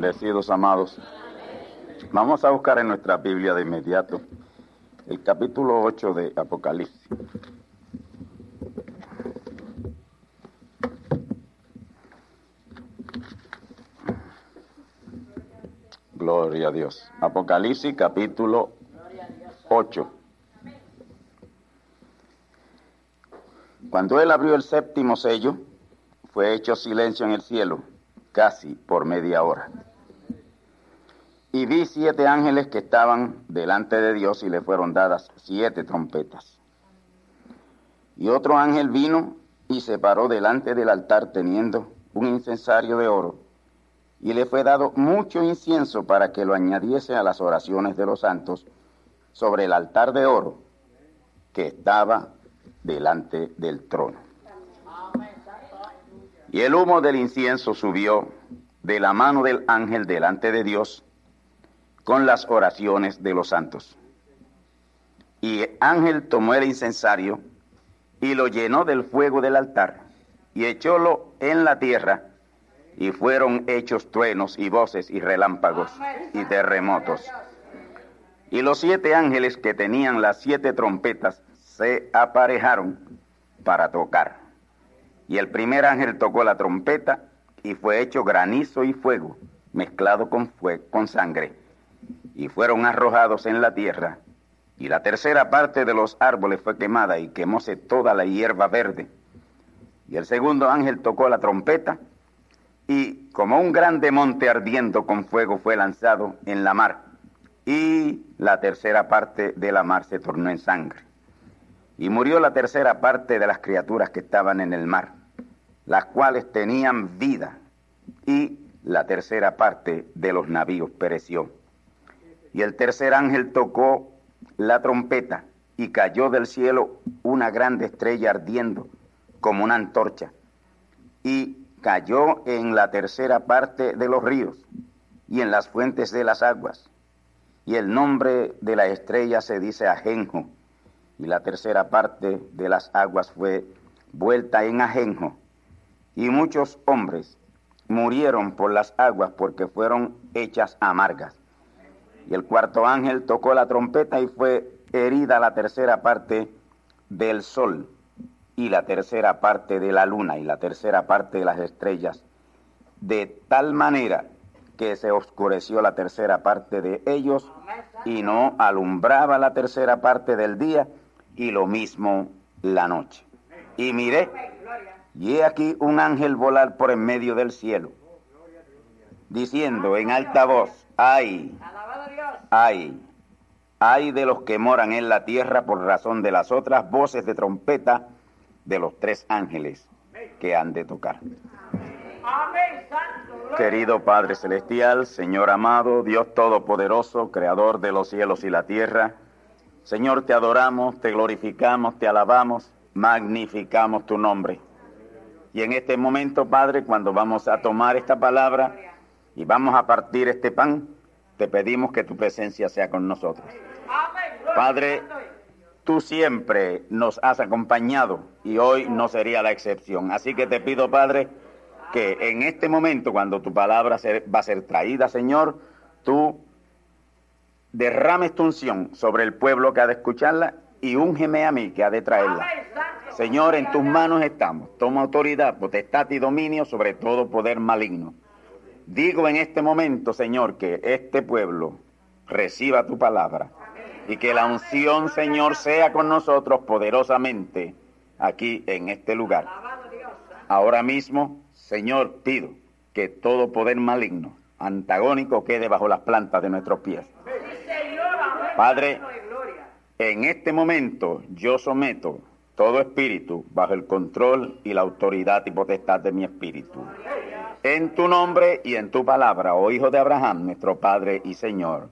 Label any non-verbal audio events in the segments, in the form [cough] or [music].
Bendecidos amados, vamos a buscar en nuestra Biblia de inmediato el capítulo 8 de Apocalipsis. Gloria a Dios. Apocalipsis capítulo 8. Cuando él abrió el séptimo sello, fue hecho silencio en el cielo, casi por media hora. Y vi siete ángeles que estaban delante de Dios y le fueron dadas siete trompetas. Y otro ángel vino y se paró delante del altar teniendo un incensario de oro. Y le fue dado mucho incienso para que lo añadiese a las oraciones de los santos sobre el altar de oro que estaba delante del trono. Y el humo del incienso subió de la mano del ángel delante de Dios con las oraciones de los santos. Y el ángel tomó el incensario y lo llenó del fuego del altar y echólo en la tierra y fueron hechos truenos y voces y relámpagos y terremotos. Y los siete ángeles que tenían las siete trompetas se aparejaron para tocar. Y el primer ángel tocó la trompeta y fue hecho granizo y fuego mezclado con, con sangre y fueron arrojados en la tierra. Y la tercera parte de los árboles fue quemada y quemóse toda la hierba verde. Y el segundo ángel tocó la trompeta y como un grande monte ardiendo con fuego fue lanzado en la mar. Y la tercera parte de la mar se tornó en sangre. Y murió la tercera parte de las criaturas que estaban en el mar, las cuales tenían vida. Y la tercera parte de los navíos pereció. Y el tercer ángel tocó la trompeta y cayó del cielo una grande estrella ardiendo como una antorcha. Y cayó en la tercera parte de los ríos y en las fuentes de las aguas. Y el nombre de la estrella se dice Ajenjo. Y la tercera parte de las aguas fue vuelta en Ajenjo. Y muchos hombres murieron por las aguas porque fueron hechas amargas. Y el cuarto ángel tocó la trompeta y fue herida la tercera parte del sol y la tercera parte de la luna y la tercera parte de las estrellas, de tal manera que se oscureció la tercera parte de ellos y no alumbraba la tercera parte del día y lo mismo la noche. Y miré, y he aquí un ángel volar por en medio del cielo, diciendo en alta voz, ay, ay, ay de los que moran en la tierra por razón de las otras voces de trompeta de los tres ángeles, que han de tocar. Querido Padre Celestial, Señor amado, Dios Todopoderoso, Creador de los cielos y la tierra, Señor, te adoramos, te glorificamos, te alabamos, magnificamos tu nombre. Y en este momento, Padre, cuando vamos a tomar esta palabra y vamos a partir este pan, te pedimos que tu presencia sea con nosotros. Padre, tú siempre nos has acompañado y hoy no sería la excepción. Así que te pido, Padre, que en este momento, cuando tu palabra va a ser traída, Señor, tú derrames tu unción sobre el pueblo que ha de escucharla y úngeme a mí que ha de traerla. Señor, en tus manos estamos. Toma autoridad, potestad y dominio sobre todo poder maligno. Digo en este momento, Señor, que este pueblo reciba tu palabra y que la unción, Señor, sea con nosotros poderosamente aquí en este lugar. Ahora mismo, Señor, pido que todo poder maligno, antagónico, quede bajo las plantas de nuestros pies. Padre, en este momento yo someto todo espíritu bajo el control y la autoridad y potestad de mi espíritu. En tu nombre y en tu palabra, oh Hijo de Abraham, nuestro Padre y Señor.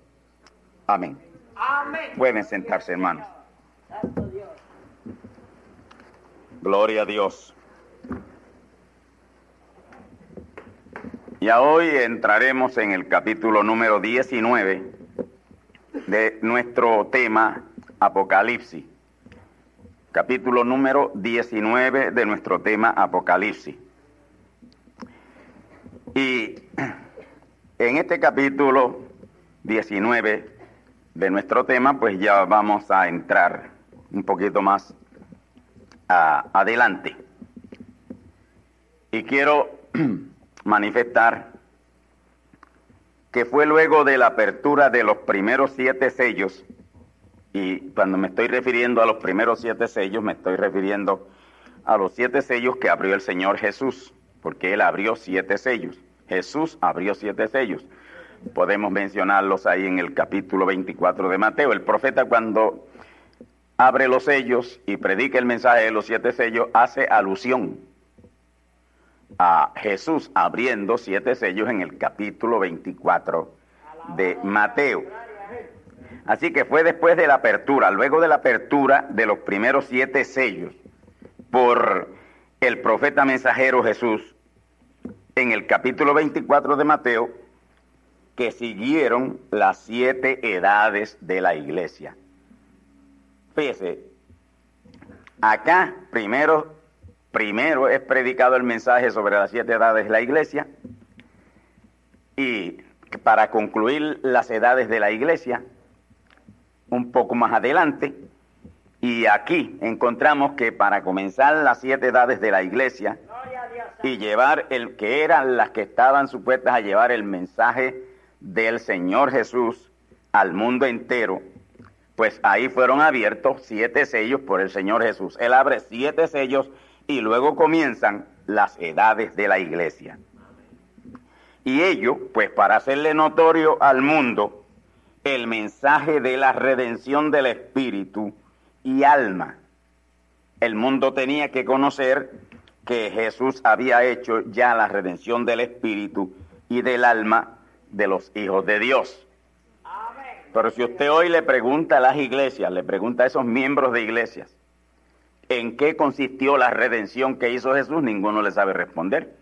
Amén. Pueden sentarse, hermanos. Gloria a Dios. Ya hoy entraremos en el capítulo número 19 de nuestro tema Apocalipsis. Capítulo número 19 de nuestro tema Apocalipsis. Y en este capítulo 19 de nuestro tema, pues ya vamos a entrar un poquito más adelante. Y quiero [clears throat] manifestar que fue luego de la apertura de los primeros siete sellos, y cuando me estoy refiriendo a los primeros siete sellos, me estoy refiriendo a los siete sellos que abrió el Señor Jesús, porque Él abrió siete sellos. Jesús abrió siete sellos. Podemos mencionarlos ahí en el capítulo 24 de Mateo. El profeta cuando abre los sellos y predica el mensaje de los siete sellos, hace alusión a Jesús abriendo siete sellos en el capítulo 24 de Mateo. Así que fue después de la apertura, luego de la apertura de los primeros siete sellos por el profeta mensajero Jesús en el capítulo 24 de Mateo, que siguieron las siete edades de la iglesia. Fíjese, acá primero Primero es predicado el mensaje sobre las siete edades de la iglesia y para concluir las edades de la iglesia, un poco más adelante, y aquí encontramos que para comenzar las siete edades de la iglesia y llevar el que eran las que estaban supuestas a llevar el mensaje del Señor Jesús al mundo entero, pues ahí fueron abiertos siete sellos por el Señor Jesús. Él abre siete sellos y luego comienzan las edades de la iglesia. Y ello, pues para hacerle notorio al mundo el mensaje de la redención del espíritu y alma. El mundo tenía que conocer que Jesús había hecho ya la redención del espíritu y del alma de los hijos de Dios. Pero si usted hoy le pregunta a las iglesias, le pregunta a esos miembros de iglesias, en qué consistió la redención que hizo Jesús, ninguno le sabe responder.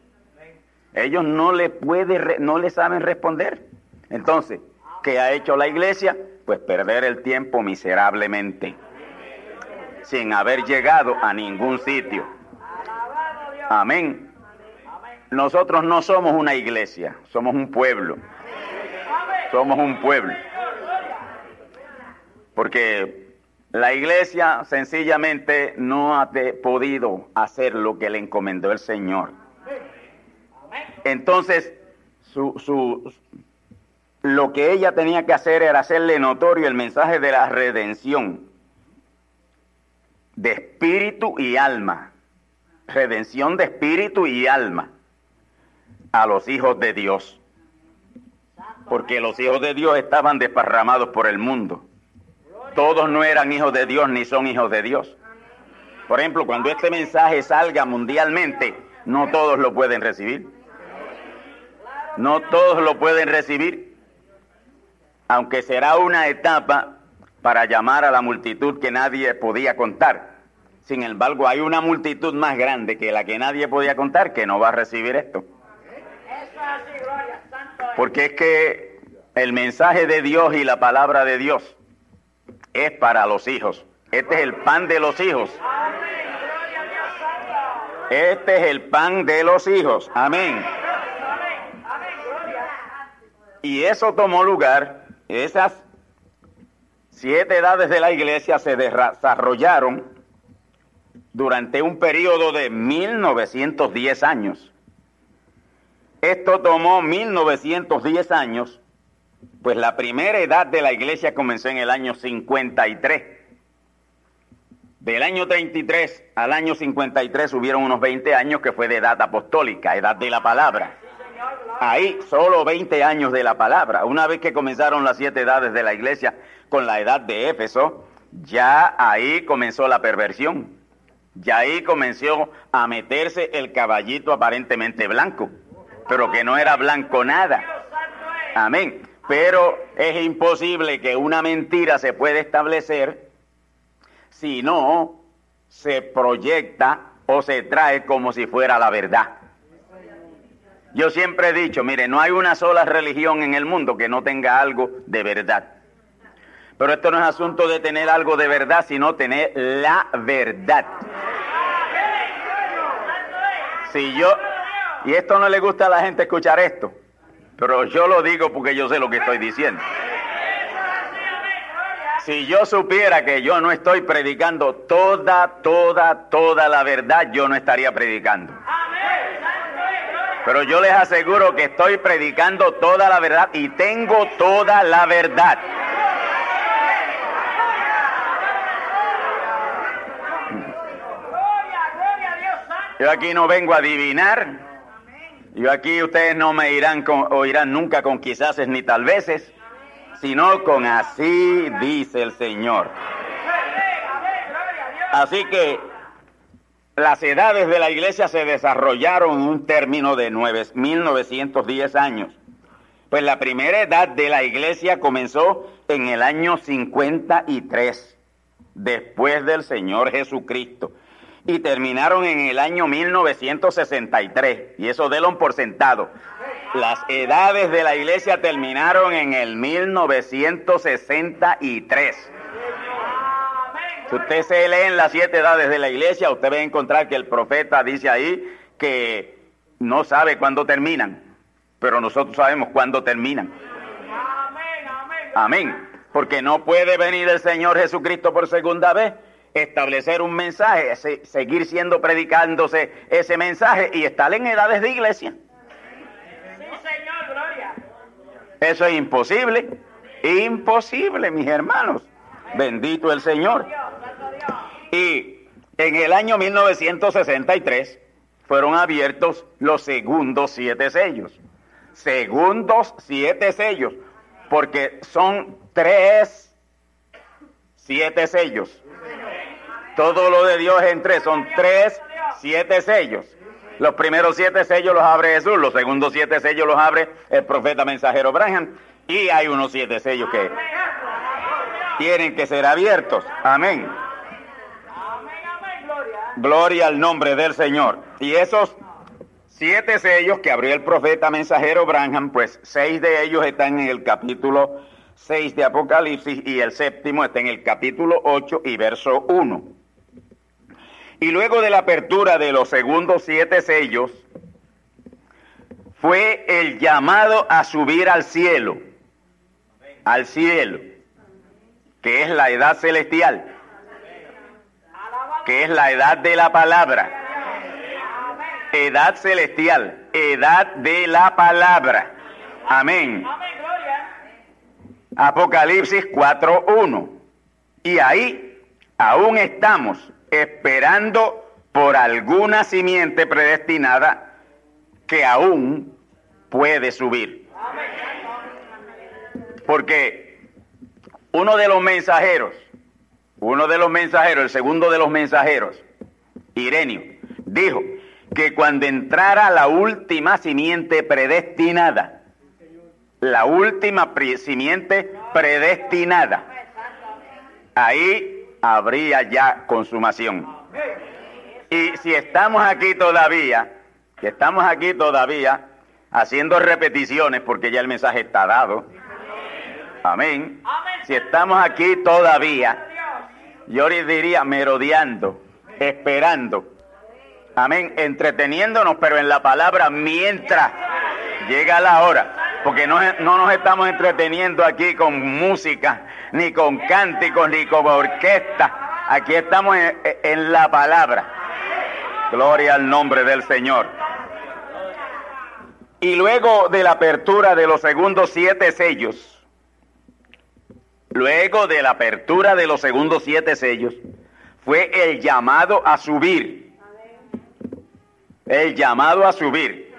Ellos no le puede, no le saben responder. Entonces, ¿qué ha hecho la iglesia? Pues perder el tiempo miserablemente, sin haber llegado a ningún sitio. Amén. Nosotros no somos una iglesia, somos un pueblo. Somos un pueblo. Porque la iglesia sencillamente no ha podido hacer lo que le encomendó el Señor. Entonces, su, lo que ella tenía que hacer era hacerle notorio el mensaje de la redención de espíritu y alma. Redención de espíritu y alma a los hijos de Dios. Porque los hijos de Dios estaban desparramados por el mundo todos no eran hijos de Dios ni son hijos de Dios. Por ejemplo, cuando este mensaje salga mundialmente, No todos lo pueden recibir. No todos lo pueden recibir. Aunque será una etapa para llamar a la multitud que nadie podía contar. Sin embargo, hay una multitud más grande que la que nadie podía contar que no va a recibir esto. Porque es que el mensaje de Dios y la palabra de Dios es para los hijos. Este es el pan de los hijos. Este es el pan de los hijos. Amén. Y eso tomó lugar, esas siete edades de la iglesia se desarrollaron durante un periodo de 1910 años. Esto tomó 1910 años, pues la primera edad de la iglesia comenzó en el año 53. Del año 33 al año 53 hubieron unos 20 años que fue de edad apostólica, edad de la palabra. Ahí solo 20 años de la palabra. Una vez que comenzaron las siete edades de la iglesia con la edad de Éfeso, ya ahí comenzó la perversión. Ya ahí comenzó a meterse el caballito aparentemente blanco, pero que no era blanco nada. Amén. Pero es imposible que una mentira se pueda establecer si no se proyecta o se trae como si fuera la verdad. Yo siempre he dicho, mire, no hay una sola religión en el mundo que no tenga algo de verdad. Pero esto no es asunto de tener algo de verdad, sino tener la verdad. Si yo, y esto no le gusta a la gente escuchar esto, pero yo lo digo porque yo sé lo que estoy diciendo. Si yo supiera que yo no estoy predicando toda, toda, toda la verdad, yo no estaría predicando. Pero yo les aseguro que estoy predicando toda la verdad y tengo toda la verdad. Yo aquí no vengo a adivinar. Yo aquí ustedes no me irán con, oirán nunca con quizás ni tal veces, sino con así dice el Señor. Así que las edades de la iglesia se desarrollaron en un término de 1910 años. Pues la primera edad de la iglesia comenzó en el año 53, después del Señor Jesucristo y terminaron en el año 1963. Y eso délo por sentado. Las edades de la iglesia terminaron en el 1963. Si usted se lee en las siete edades de la iglesia, usted va a encontrar que el profeta dice ahí que no sabe cuándo terminan, pero nosotros sabemos cuándo terminan. Amén. Porque no puede venir el Señor Jesucristo por segunda vez establecer un mensaje, seguir siendo predicándose ese mensaje y estar en edades de iglesia. Eso es imposible, imposible, mis hermanos. Bendito el Señor. Y en el año 1963 fueron abiertos los segundos siete sellos. Segundos siete sellos, porque son tres siete sellos. Todo lo de Dios en tres, son tres, siete sellos. Los primeros siete sellos los abre Jesús, los segundos siete sellos los abre el profeta mensajero Branham y hay unos siete sellos que tienen que ser abiertos. Amén. Gloria al nombre del Señor. Y esos siete sellos que abrió el profeta mensajero Branham, pues seis de ellos están en el capítulo 6 de Apocalipsis y el séptimo está en el capítulo 8 y verso 1. Y luego de la apertura de los segundos siete sellos, fue el llamado a subir al cielo, al cielo, que es la edad celestial, que es la edad de la palabra, edad celestial, edad de la palabra. Amén. Apocalipsis 4.1. Y ahí aún estamos esperando por alguna simiente predestinada que aún puede subir. Porque uno de los mensajeros, uno de los mensajeros, el segundo de los mensajeros, Irenio, dijo que cuando entrara la última simiente predestinada, la última simiente predestinada, ahí habría ya consumación. Y si estamos aquí todavía, que estamos aquí todavía haciendo repeticiones porque ya el mensaje está dado. Amén. Si estamos aquí todavía, yo les diría merodeando, esperando. Amén. Entreteniéndonos, pero en la palabra mientras llega la hora. Porque no, no nos estamos entreteniendo aquí con música, ni con cánticos, ni con orquesta. Aquí estamos en la palabra. Gloria al nombre del Señor. Y luego de la apertura de los segundos siete sellos, luego de la apertura de los segundos siete sellos, fue el llamado a subir. El llamado a subir.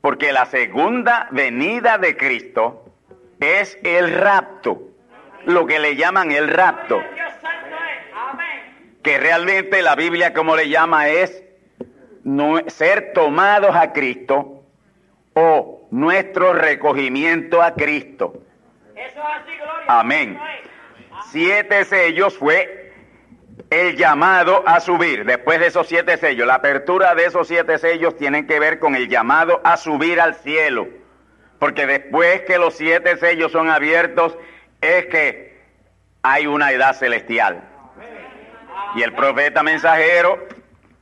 Porque la segunda venida de Cristo es el rapto, lo que le llaman el rapto que realmente la Biblia como le llama es ser tomados a Cristo o nuestro recogimiento a Cristo. Amén. Siete sellos fue el llamado a subir. Después de esos siete sellos, la apertura de esos siete sellos tienen que ver con el llamado a subir al cielo. Porque después que los siete sellos son abiertos, es que hay una edad celestial. Y el profeta mensajero,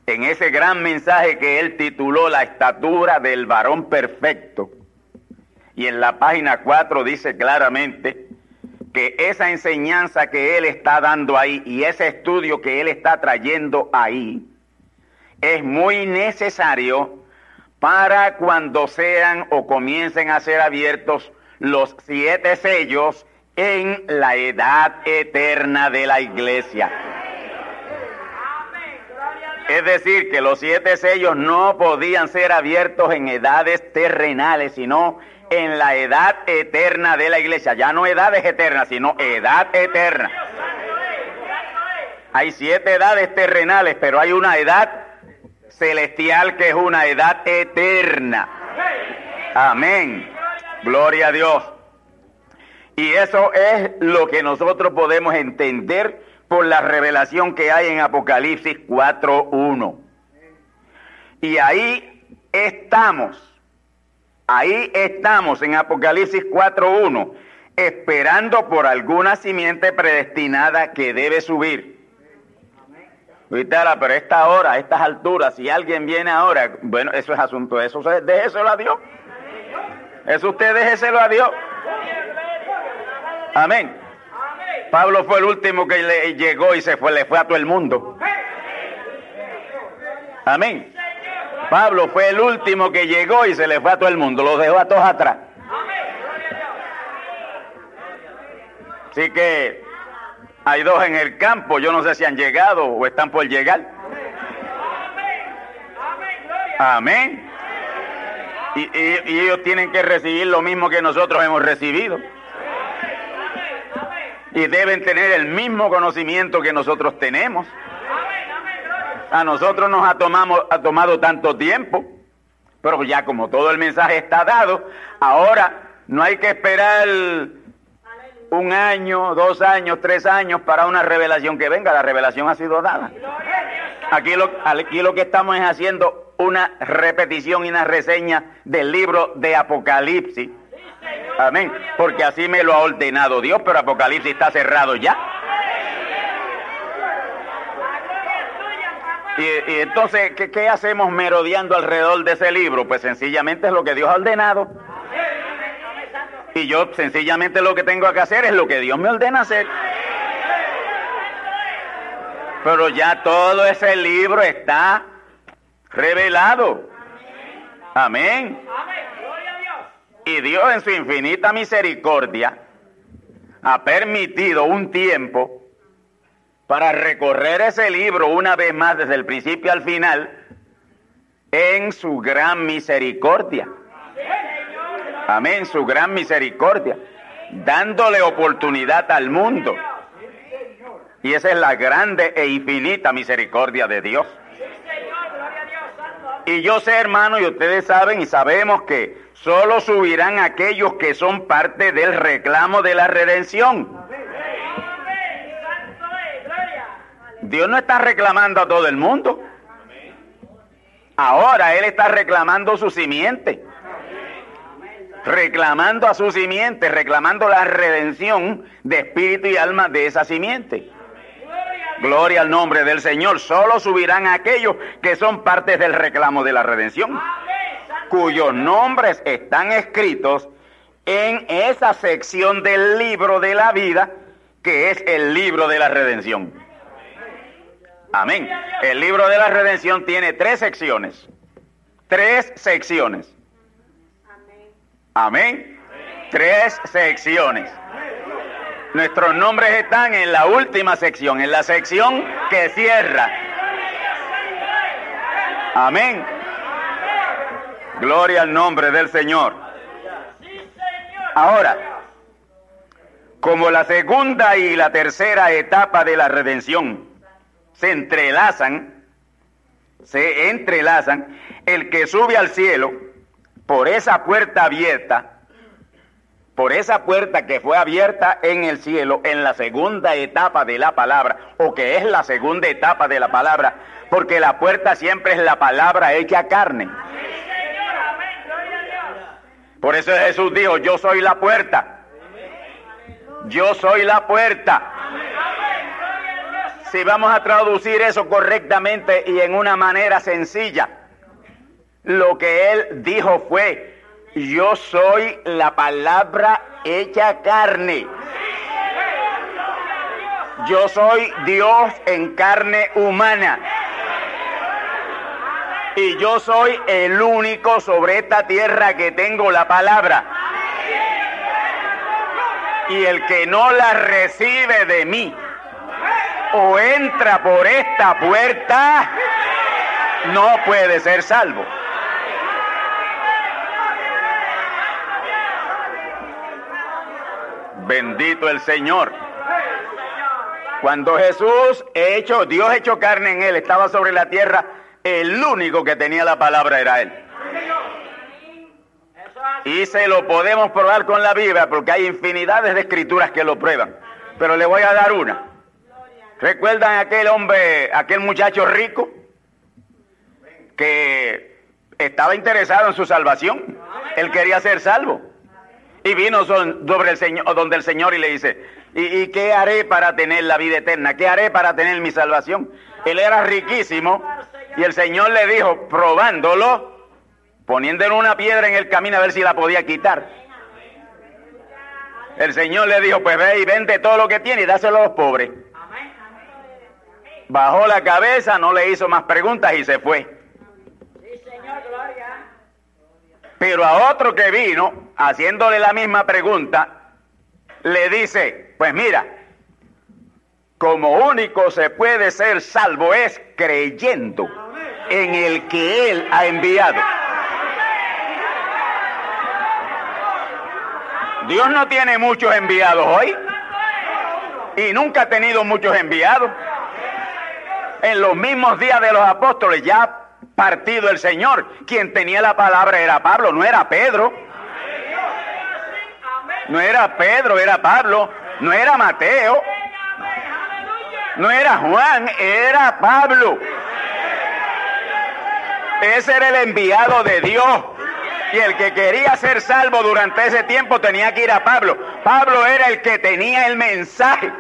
en ese gran mensaje que él tituló La estatura del varón perfecto, y en la página 4 dice claramente que esa enseñanza que él está dando ahí y ese estudio que él está trayendo ahí es muy necesario para cuando sean o comiencen a ser abiertos los siete sellos en la edad eterna de la iglesia. Es decir, que los siete sellos no podían ser abiertos en edades terrenales, sino en la edad eterna de la iglesia. Ya no edades eternas, sino edad eterna. Hay siete edades terrenales, pero hay una edad celestial que es una edad eterna. Amén. Gloria a Dios. Y eso es lo que nosotros podemos entender por la revelación que hay en Apocalipsis 4.1. Y ahí estamos, ahí estamos en Apocalipsis 4.1, esperando por alguna simiente predestinada que debe subir. Pero esta hora, a estas alturas, si alguien viene ahora, bueno, eso es asunto de eso, déjeselo a Dios. Eso usted déjeselo a Dios. Amén. Pablo fue el último que le llegó y se fue, le fue a todo el mundo. Amén. Pablo fue el último que llegó y se le fue a todo el mundo, los dejó a todos atrás. Así que hay dos en el campo, yo no sé si han llegado o están por llegar. Amén. Y, y ellos tienen que recibir lo mismo que nosotros hemos recibido y deben tener el mismo conocimiento que nosotros tenemos. A nosotros nos ha, tomado tanto tiempo, pero ya como todo el mensaje está dado, ahora no hay que esperar un año, dos años, tres años para una revelación que venga. La revelación ha sido dada. Aquí lo, aquí lo que estamos es haciendo una repetición y una reseña del libro de Apocalipsis Amén. Porque así me lo ha ordenado Dios, pero Apocalipsis está cerrado ya. Y, entonces, ¿qué, hacemos merodeando alrededor de ese libro? Pues sencillamente es lo que Dios ha ordenado. Y yo sencillamente lo que tengo que hacer es lo que Dios me ordena hacer. Pero ya todo ese libro está revelado. Amén. Y Dios en su infinita misericordia ha permitido un tiempo para recorrer ese libro una vez más desde el principio al final en su gran misericordia. Amén, su gran misericordia, dándole oportunidad al mundo. Y esa es la grande e infinita misericordia de Dios. Y yo sé, hermano, y ustedes saben y sabemos que solo subirán aquellos que son parte del reclamo de la redención. Dios no está reclamando a todo el mundo. Ahora Él está reclamando su simiente. Reclamando a su simiente, reclamando la redención de espíritu y alma de esa simiente. Gloria al nombre del Señor. Solo subirán aquellos que son partes del reclamo de la redención, cuyos nombres están escritos en esa sección del libro de la vida, que es el libro de la redención. Amén. El libro de la redención tiene tres secciones. Tres secciones. Amén. Tres secciones. Nuestros nombres están en la última sección, en la sección que cierra. Amén. Gloria al nombre del Señor. Ahora, como la segunda y la tercera etapa de la redención se entrelazan, se entrelazan, el que sube al cielo por esa puerta abierta, por esa puerta que fue abierta en el cielo en la segunda etapa de la palabra, o que es la segunda etapa de la palabra, porque la puerta siempre es la palabra hecha carne. Por eso Jesús dijo, yo soy la puerta. Yo soy la puerta. Si vamos a traducir eso correctamente y en una manera sencilla, lo que él dijo fue, yo soy la palabra hecha carne. Yo soy Dios en carne humana. Y yo soy el único sobre esta tierra que tengo la palabra. Y el que no la recibe de mí o entra por esta puerta, no puede ser salvo. Bendito el Señor. Cuando Jesús hecho, Dios hecho carne en él, estaba sobre la tierra, el único que tenía la palabra era él. Y se lo podemos probar con la Biblia porque hay infinidades de escrituras que lo prueban. Pero le voy a dar una. ¿Recuerdan aquel hombre, aquel muchacho rico que estaba interesado en su salvación? Él quería ser salvo. Y vino sobre el Señor, donde el Señor y le dice, ¿y, ¿y, qué haré para tener la vida eterna? ¿Qué haré para tener mi salvación? Él era riquísimo y el Señor le dijo, probándolo, poniéndole una piedra en el camino a ver si la podía quitar. El Señor le dijo, pues ve y vende todo lo que tiene y dáselo a los pobres. Bajó la cabeza, no le hizo más preguntas y se fue. Pero a otro que vino, haciéndole la misma pregunta, le dice, pues mira, como único se puede ser salvo es creyendo en el que Él ha enviado. Dios no tiene muchos enviados hoy y nunca ha tenido muchos enviados. En los mismos días de los apóstoles ya partido el Señor. Quien tenía la palabra era Pablo, no era Pedro. No era Pedro, era Pablo. No era Mateo. No era Juan, era Pablo. Ese era el enviado de Dios. Y el que quería ser salvo durante ese tiempo tenía que ir a Pablo. Pablo era el que tenía el mensaje.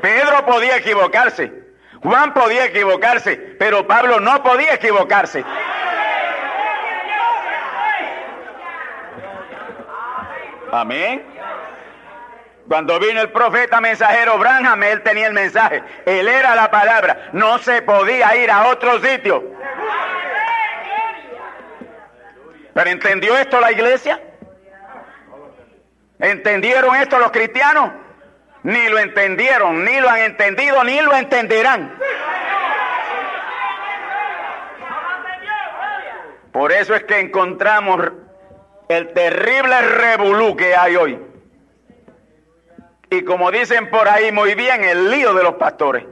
Pedro podía equivocarse. Juan podía equivocarse, pero Pablo no podía equivocarse. Amén. Cuando vino el profeta mensajero Branham, él tenía el mensaje. Él era la palabra. No se podía ir a otro sitio. ¿Pero entendió esto la iglesia? ¿Entendieron esto los cristianos? Ni lo entendieron, ni lo han entendido, ni lo entenderán. Por eso es que encontramos el terrible revolú que hay hoy. Y como dicen por ahí muy bien, el lío de los pastores.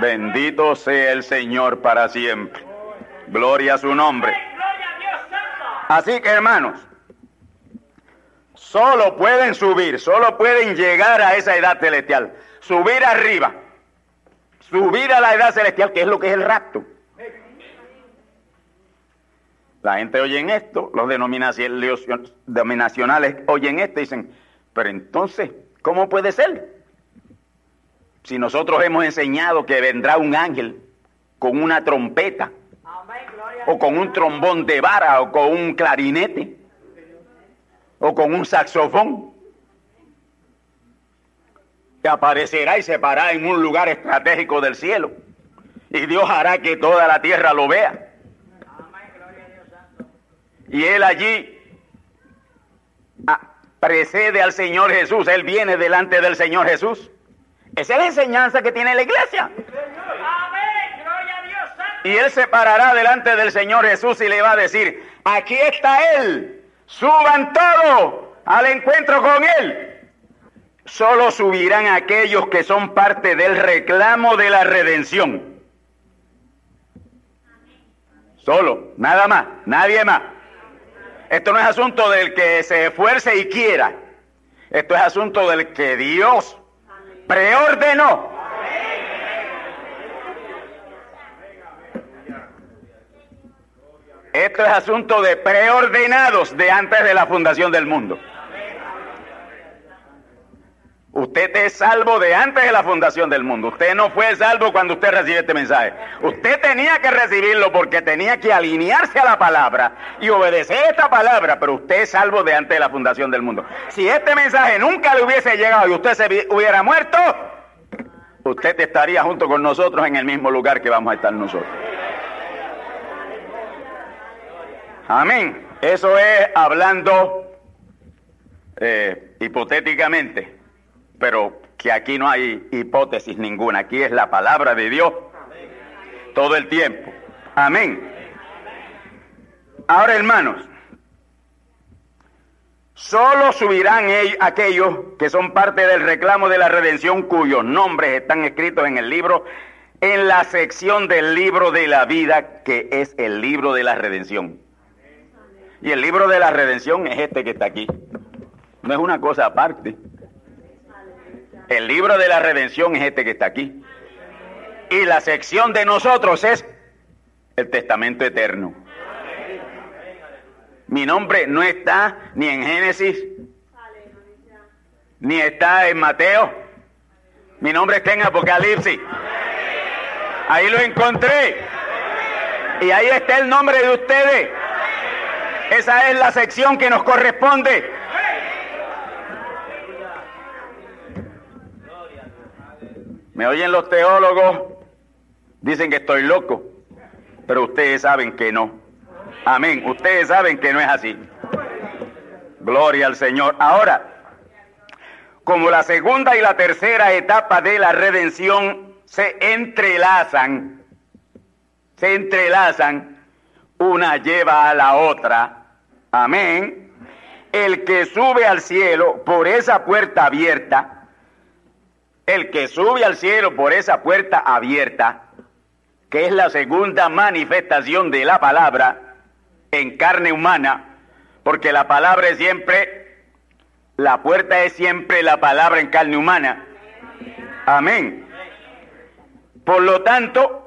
Bendito sea el Señor para siempre. Gloria a su nombre. Así que hermanos, solo pueden subir, solo pueden llegar a esa edad celestial, subir arriba, subir a la edad celestial, que es lo que es el rapto. La gente oye en esto, los denominacionales oyen esto y dicen, pero entonces, ¿cómo puede ser? Si nosotros hemos enseñado que vendrá un ángel con una trompeta, o con un trombón de vara, o con un clarinete, o con un saxofón, que aparecerá y se parará en un lugar estratégico del cielo, y Dios hará que toda la tierra lo vea. Y él allí precede al Señor Jesús, él viene delante del Señor Jesús. Esa es la enseñanza que tiene la iglesia. Y él se parará delante del Señor Jesús y le va a decir, aquí está Él, suban todos al encuentro con Él. Solo subirán aquellos que son parte del reclamo de la redención. Solo, nada más, nadie más. Esto no es asunto del que se esfuerce y quiera. Esto es asunto del que Dios preordenó. Esto es asunto de preordenados de antes de la fundación del mundo. Usted es salvo de antes de la fundación del mundo. Usted no fue salvo cuando usted recibió este mensaje. Usted tenía que recibirlo porque tenía que alinearse a la palabra y obedecer esta palabra, pero usted es salvo de antes de la fundación del mundo. Si este mensaje nunca le hubiese llegado y usted se hubiera muerto, usted estaría junto con nosotros en el mismo lugar que vamos a estar nosotros. Amén. Eso es hablando eh, hipotéticamente pero que aquí no hay hipótesis ninguna, aquí es la palabra de Dios todo el tiempo. Amén. Ahora, hermanos, solo subirán ellos, aquellos que son parte del reclamo de la redención cuyos nombres están escritos en el libro, en la sección del libro de la vida, que es el libro de la redención. Y el libro de la redención es este que está aquí. No es una cosa aparte. El libro de la redención es este que está aquí. Y la sección de nosotros es el testamento eterno. Mi nombre no está ni en Génesis, ni está en Mateo. Mi nombre está en Apocalipsis. Ahí lo encontré. Y ahí está el nombre de ustedes. Esa es la sección que nos corresponde. Me oyen los teólogos, dicen que estoy loco, pero ustedes saben que no. Amén, ustedes saben que no es así. Gloria al Señor. Ahora, como la segunda y la tercera etapa de la redención se entrelazan, se entrelazan, una lleva a la otra. Amén. El que sube al cielo por esa puerta abierta, el que sube al cielo por esa puerta abierta, que es la segunda manifestación de la palabra en carne humana, porque la palabra es siempre, la puerta es siempre la palabra en carne humana. Amén. Por lo tanto,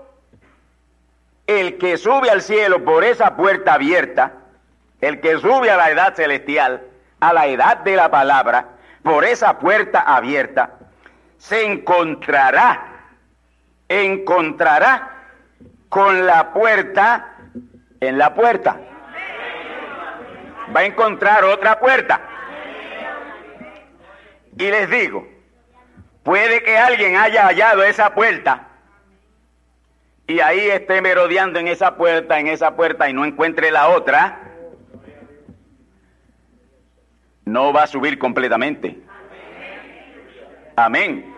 el que sube al cielo por esa puerta abierta, el que sube a la edad celestial, a la edad de la palabra, por esa puerta abierta, se encontrará, encontrará con la puerta en la puerta. Va a encontrar otra puerta. Y les digo, puede que alguien haya hallado esa puerta y ahí esté merodeando en esa puerta, en esa puerta y no encuentre la otra. No va a subir completamente. Amén.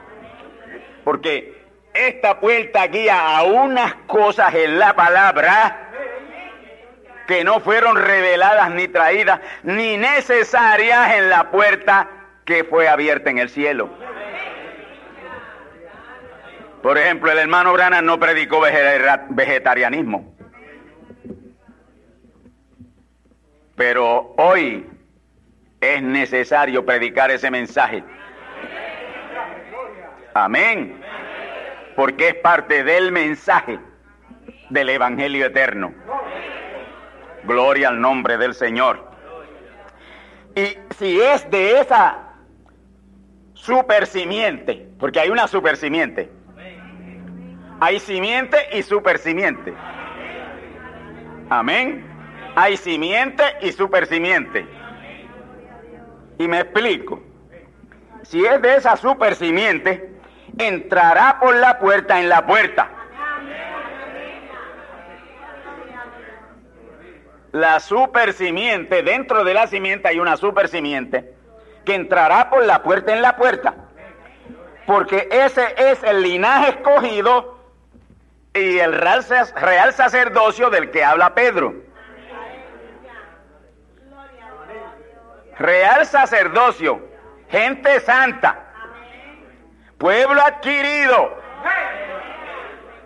Porque esta puerta guía a unas cosas en la palabra que no fueron reveladas ni traídas ni necesarias en la puerta que fue abierta en el cielo. Por ejemplo, el hermano Brana no predicó vegetarianismo. Pero hoy es necesario predicar ese mensaje. Amén. Porque es parte del mensaje del Evangelio eterno. Gloria al nombre del Señor. Y si es de esa super simiente, porque hay una super simiente, hay simiente y super simiente. Amén. Hay simiente y super simiente. Y me explico. Si es de esa super simiente, entrará por la puerta en la puerta. La super simiente, dentro de la simiente hay una super simiente que entrará por la puerta en la puerta. Porque ese es el linaje escogido y el real sacerdocio del que habla Pedro. Real sacerdocio, gente santa, pueblo adquirido.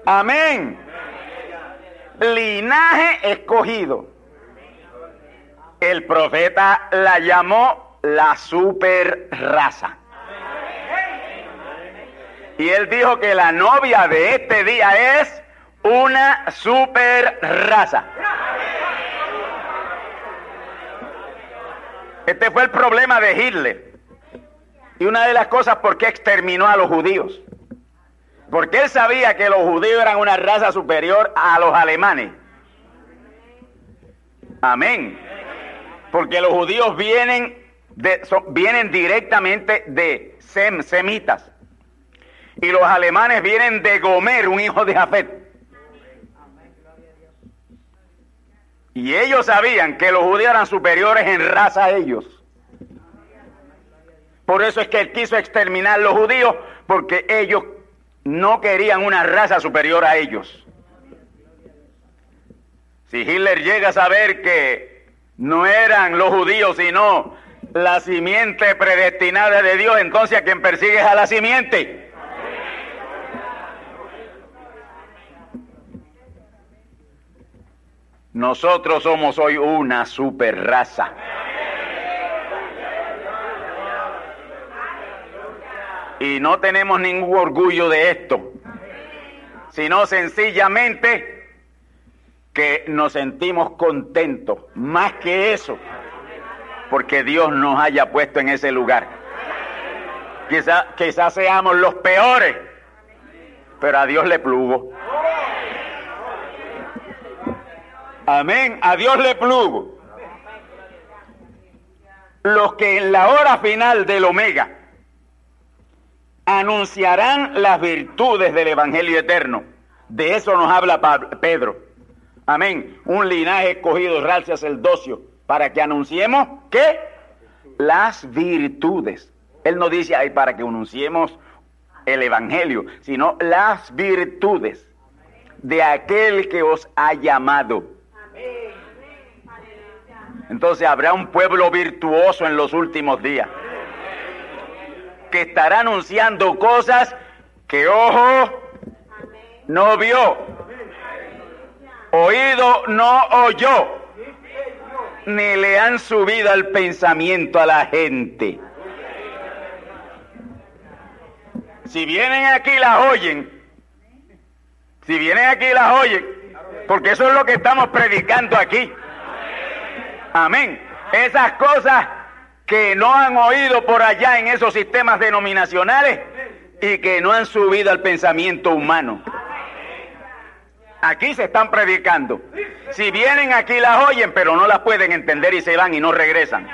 Amén. Linaje escogido. El profeta la llamó la super raza. Y él dijo que la novia de este día es una super raza. Este fue el problema de Hitler. Y una de las cosas por qué exterminó a los judíos. Porque él sabía que los judíos eran una raza superior a los alemanes. Amén. Porque los judíos vienen, de, vienen directamente de Sem, semitas. Y los alemanes vienen de Gomer, un hijo de Jafet. Y ellos sabían que los judíos eran superiores en raza a ellos. Por eso es que él quiso exterminar a los judíos, porque ellos no querían una raza superior a ellos. Si Hitler llega a saber que no eran los judíos, sino la simiente predestinada de Dios, entonces a quien persigue es a la simiente. Nosotros somos hoy una super raza. Y no tenemos ningún orgullo de esto, sino sencillamente que nos sentimos contentos, más que eso, porque Dios nos haya puesto en ese lugar. Quizás quizá seamos los peores, pero a Dios le plugo. Amén. A Dios le plugo. Los que en la hora final del Omega anunciarán las virtudes del Evangelio eterno. De eso nos habla Pedro. Amén. Un linaje escogido, real sacerdocio, para que anunciemos ¿qué? Las virtudes. Él no dice ahí para que anunciemos el Evangelio, sino las virtudes de aquel que os ha llamado entonces habrá un pueblo virtuoso en los últimos días que estará anunciando cosas que ojo no vio, oído no oyó, ni le han subido al pensamiento a la gente. Si vienen aquí las oyen, si vienen aquí las oyen, porque eso es lo que estamos predicando aquí. Amén. Esas cosas que no han oído por allá en esos sistemas denominacionales y que no han subido al pensamiento humano. Aquí se están predicando. Si vienen aquí las oyen, pero no las pueden entender y se van y no regresan.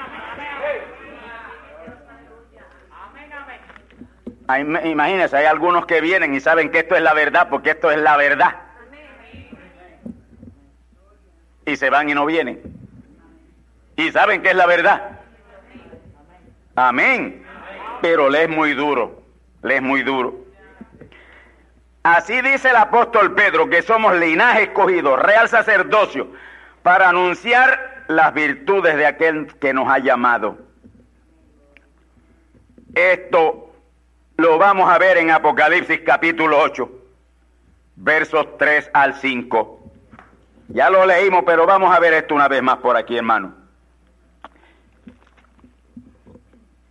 Imagínense, hay algunos que vienen y saben que esto es la verdad porque esto es la verdad. Y se van y no vienen. Y saben que es la verdad. Amén. Pero le es muy duro, le es muy duro. Así dice el apóstol Pedro, que somos linaje escogido, real sacerdocio, para anunciar las virtudes de aquel que nos ha llamado. Esto lo vamos a ver en Apocalipsis capítulo 8, versos 3 al 5. Ya lo leímos, pero vamos a ver esto una vez más por aquí, hermano.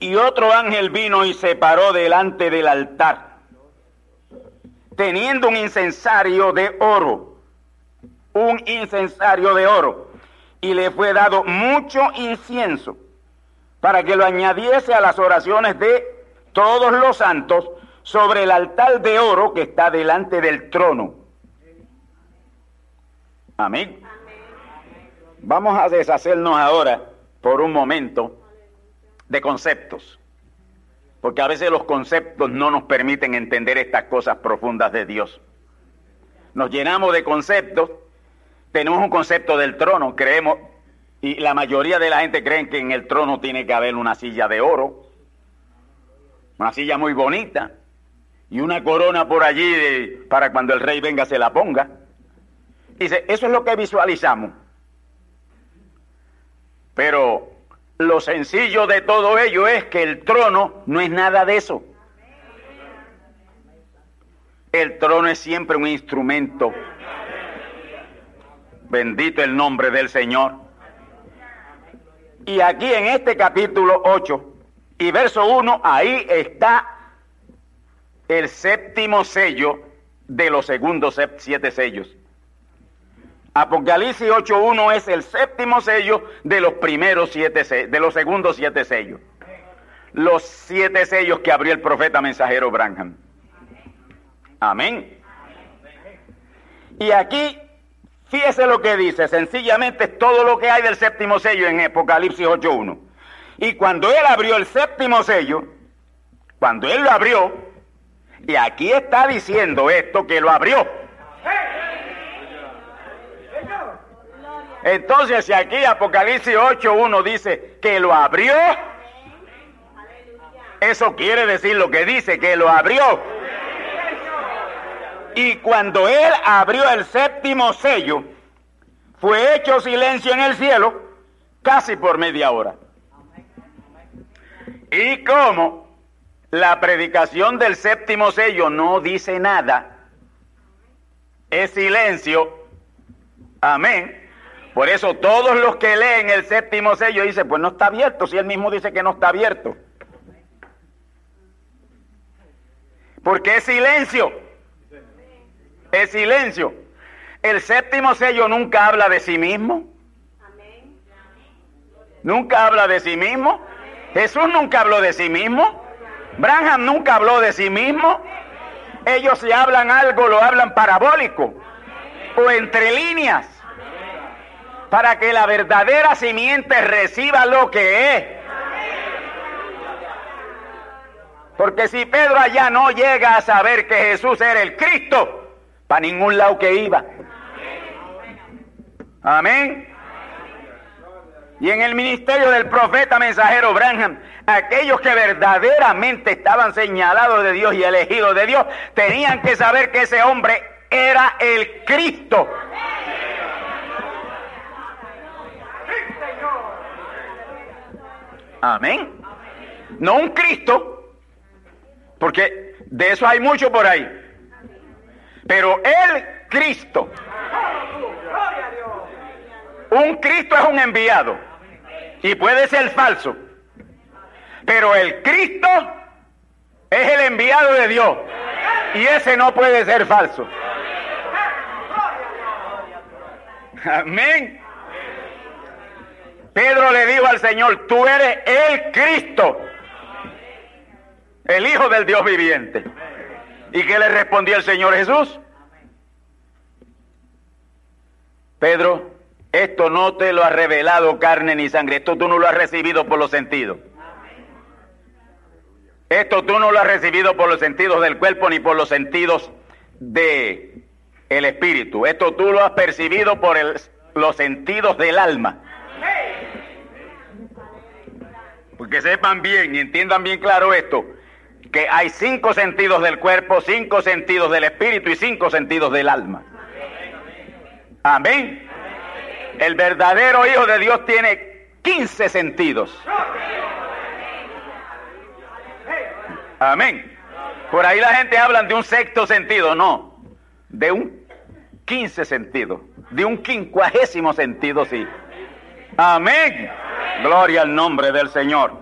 Y otro ángel vino y se paró delante del altar, teniendo un incensario de oro, un incensario de oro, y le fue dado mucho incienso para que lo añadiese a las oraciones de todos los santos sobre el altar de oro que está delante del trono. Amén. Vamos a deshacernos ahora por un momento de conceptos, porque a veces los conceptos no nos permiten entender estas cosas profundas de Dios. Nos llenamos de conceptos, tenemos un concepto del trono, creemos, y la mayoría de la gente cree que en el trono tiene que haber una silla de oro, una silla muy bonita, y una corona por allí para cuando el rey venga se la ponga. Dice, eso es lo que visualizamos. Pero lo sencillo de todo ello es que el trono no es nada de eso. El trono es siempre un instrumento. Bendito el nombre del Señor. Y aquí en este capítulo 8 y verso 1, ahí está el séptimo sello de los segundos siete sellos. Apocalipsis 8.1 es el séptimo sello de los primeros siete de los segundos siete sellos. Los siete sellos que abrió el profeta mensajero Branham. Amén. Y aquí, fíjese lo que dice, sencillamente todo lo que hay del séptimo sello en Apocalipsis 8.1. Y cuando él abrió el séptimo sello, cuando él lo abrió, y aquí está diciendo esto que lo abrió. Entonces, si aquí Apocalipsis 8.1 dice que lo abrió, eso quiere decir lo que dice, que lo abrió. Y cuando él abrió el séptimo sello, fue hecho silencio en el cielo casi por media hora. Y como la predicación del séptimo sello no dice nada, es silencio, amén. Por eso todos los que leen el séptimo sello dicen, pues no está abierto, si él mismo dice que no está abierto. Porque es silencio. Es silencio. El séptimo sello nunca habla de sí mismo. Nunca habla de sí mismo. Jesús nunca habló de sí mismo. Branham nunca habló de sí mismo. Ellos si hablan algo lo hablan parabólico o entre líneas para que la verdadera simiente reciba lo que es. Porque si Pedro allá no llega a saber que Jesús era el Cristo, para ningún lado que iba. Amén. Y en el ministerio del profeta mensajero Branham, aquellos que verdaderamente estaban señalados de Dios y elegidos de Dios, tenían que saber que ese hombre era el Cristo. Amén. No un Cristo, porque de eso hay mucho por ahí. Pero el Cristo. Un Cristo es un enviado y puede ser falso. Pero el Cristo es el enviado de Dios y ese no puede ser falso. Amén. Pedro le dijo al Señor, tú eres el Cristo, el Hijo del Dios viviente. ¿Y qué le respondió el Señor Jesús? Pedro, esto no te lo ha revelado carne ni sangre, esto tú no lo has recibido por los sentidos. Esto tú no lo has recibido por los sentidos del cuerpo ni por los sentidos de el espíritu. Esto tú lo has percibido por los sentidos del alma. Porque sepan bien y entiendan bien claro esto, que hay cinco sentidos del cuerpo, cinco sentidos del espíritu y cinco sentidos del alma. Amén. El verdadero Hijo de Dios tiene 15 sentidos. Amén. Por ahí la gente habla de un sexto sentido, no, de un quince sentido, de un quincuagésimo sentido, sí. Amén. Gloria al nombre del Señor.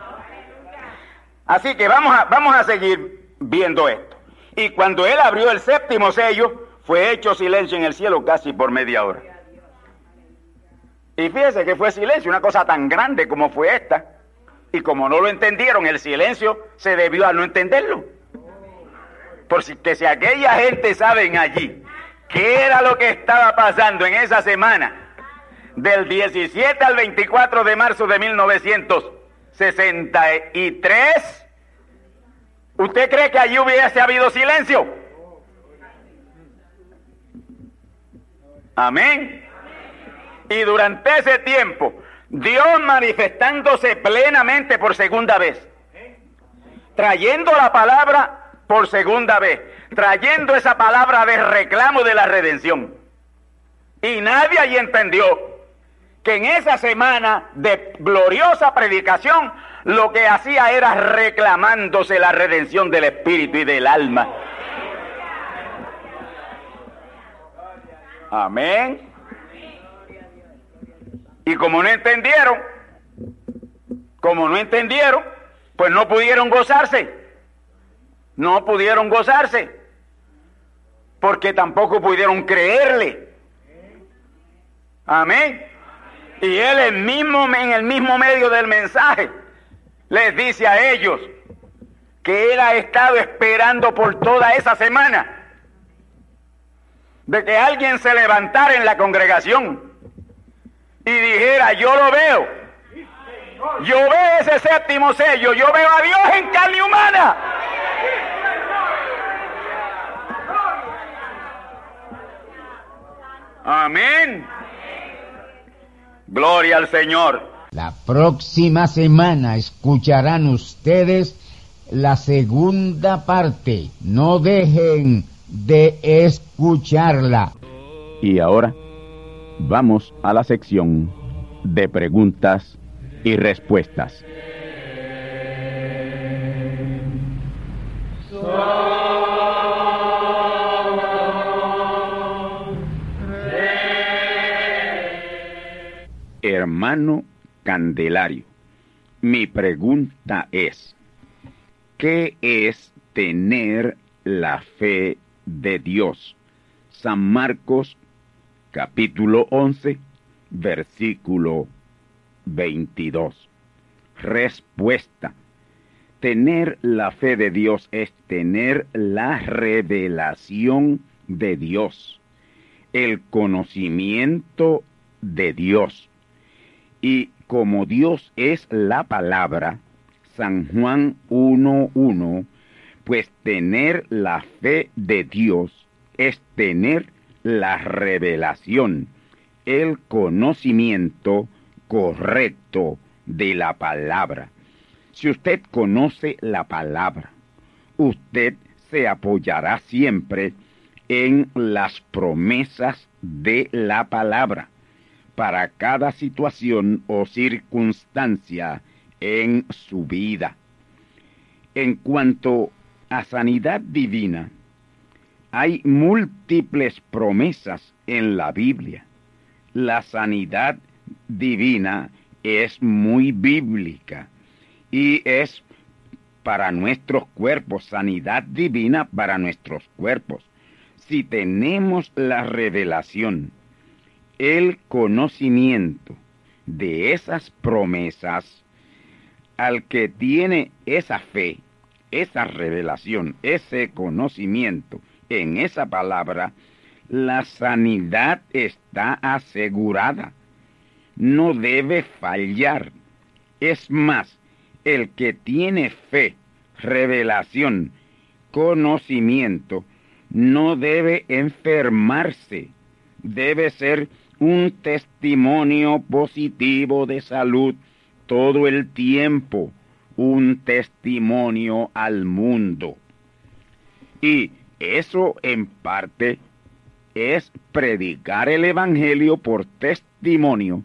Así que vamos a, vamos a seguir viendo esto. Y cuando él abrió el séptimo sello, fue hecho silencio en el cielo casi por media hora. Y fíjese que fue silencio, una cosa tan grande como fue esta. Y como no lo entendieron, el silencio se debió a no entenderlo. Porque si aquella gente saben allí qué era lo que estaba pasando en esa semana, del 17 al 24 de marzo de 1963, ¿usted cree que allí hubiese habido silencio? Amén. Y durante ese tiempo, Dios manifestándose plenamente por segunda vez, trayendo la palabra por segunda vez, trayendo esa palabra de reclamo de la redención. Y nadie allí entendió que en esa semana de gloriosa predicación lo que hacía era reclamándose la redención del espíritu y del alma. Amén. Y como no entendieron, como no entendieron, pues no pudieron gozarse. No pudieron gozarse. Porque tampoco pudieron creerle. Amén. Y él el mismo, en el mismo medio del mensaje les dice a ellos que él ha estado esperando por toda esa semana de que alguien se levantara en la congregación y dijera, yo lo veo, yo veo ese séptimo sello, yo veo a Dios en carne humana. Amén. Gloria al Señor. La próxima semana escucharán ustedes la segunda parte. No dejen de escucharla. Y ahora vamos a la sección de preguntas y respuestas. Hermano Candelario, mi pregunta es, ¿qué es tener la fe de Dios? San Marcos capítulo 11, versículo 22. Respuesta. Tener la fe de Dios es tener la revelación de Dios, el conocimiento de Dios. Y como Dios es la palabra, San Juan 1.1, pues tener la fe de Dios es tener la revelación, el conocimiento correcto de la palabra. Si usted conoce la palabra, usted se apoyará siempre en las promesas de la palabra para cada situación o circunstancia en su vida. En cuanto a sanidad divina, hay múltiples promesas en la Biblia. La sanidad divina es muy bíblica y es para nuestros cuerpos, sanidad divina para nuestros cuerpos. Si tenemos la revelación, el conocimiento de esas promesas, al que tiene esa fe, esa revelación, ese conocimiento en esa palabra, la sanidad está asegurada. No debe fallar. Es más, el que tiene fe, revelación, conocimiento, no debe enfermarse. Debe ser un testimonio positivo de salud todo el tiempo, un testimonio al mundo. Y eso en parte es predicar el Evangelio por testimonio,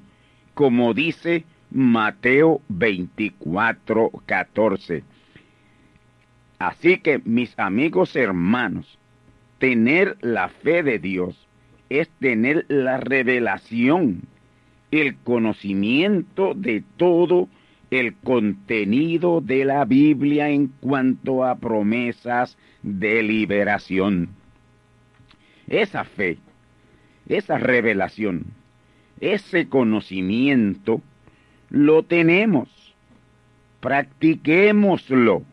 como dice Mateo 24, 14. Así que, mis amigos hermanos, tener la fe de Dios es tener la revelación, el conocimiento de todo el contenido de la Biblia en cuanto a promesas de liberación. Esa fe, esa revelación, ese conocimiento, lo tenemos. Practiquémoslo.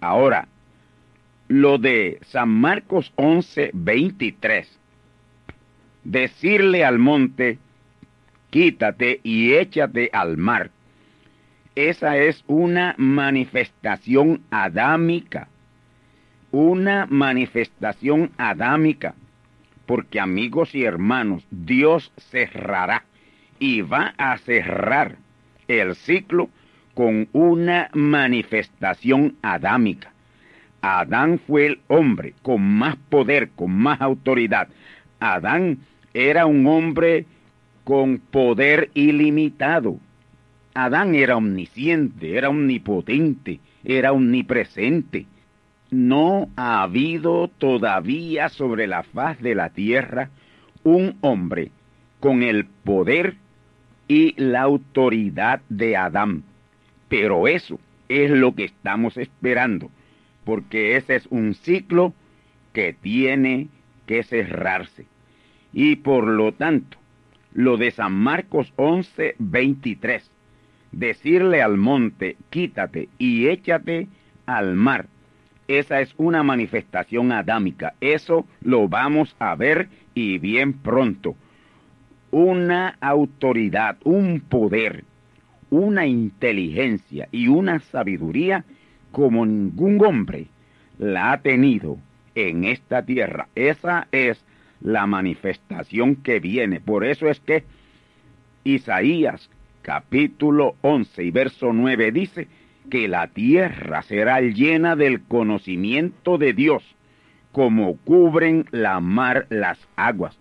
Ahora, lo de San Marcos 11, 23. Decirle al monte, quítate y échate al mar. Esa es una manifestación adámica. Una manifestación adámica. Porque amigos y hermanos, Dios cerrará y va a cerrar el ciclo con una manifestación adámica. Adán fue el hombre con más poder, con más autoridad. Adán era un hombre con poder ilimitado. Adán era omnisciente, era omnipotente, era omnipresente. No ha habido todavía sobre la faz de la tierra un hombre con el poder y la autoridad de Adán. Pero eso es lo que estamos esperando porque ese es un ciclo que tiene que cerrarse. Y por lo tanto, lo de San Marcos 11, 23, decirle al monte, quítate y échate al mar, esa es una manifestación adámica. Eso lo vamos a ver y bien pronto. Una autoridad, un poder, una inteligencia y una sabiduría como ningún hombre la ha tenido en esta tierra. Esa es la manifestación que viene. Por eso es que Isaías capítulo 11 y verso 9 dice que la tierra será llena del conocimiento de Dios, como cubren la mar las aguas.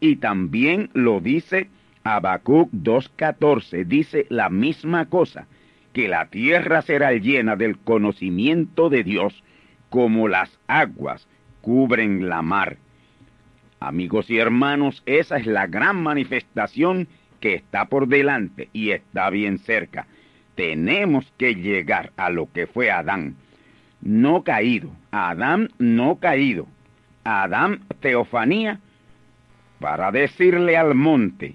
Y también lo dice Habacuc 2.14, dice la misma cosa que la tierra será llena del conocimiento de Dios, como las aguas cubren la mar. Amigos y hermanos, esa es la gran manifestación que está por delante y está bien cerca. Tenemos que llegar a lo que fue Adán, no caído, Adán no caído, Adán teofanía, para decirle al monte,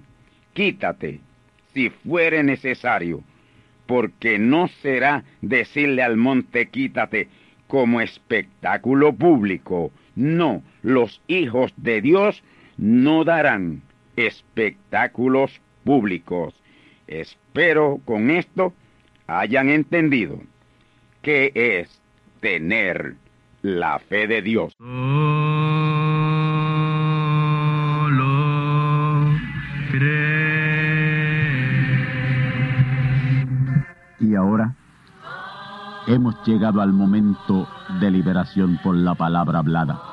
quítate si fuere necesario, porque no será decirle al monte quítate como espectáculo público. No, los hijos de Dios no darán espectáculos públicos. Espero con esto hayan entendido qué es tener la fe de Dios. Y ahora hemos llegado al momento de liberación por la palabra hablada.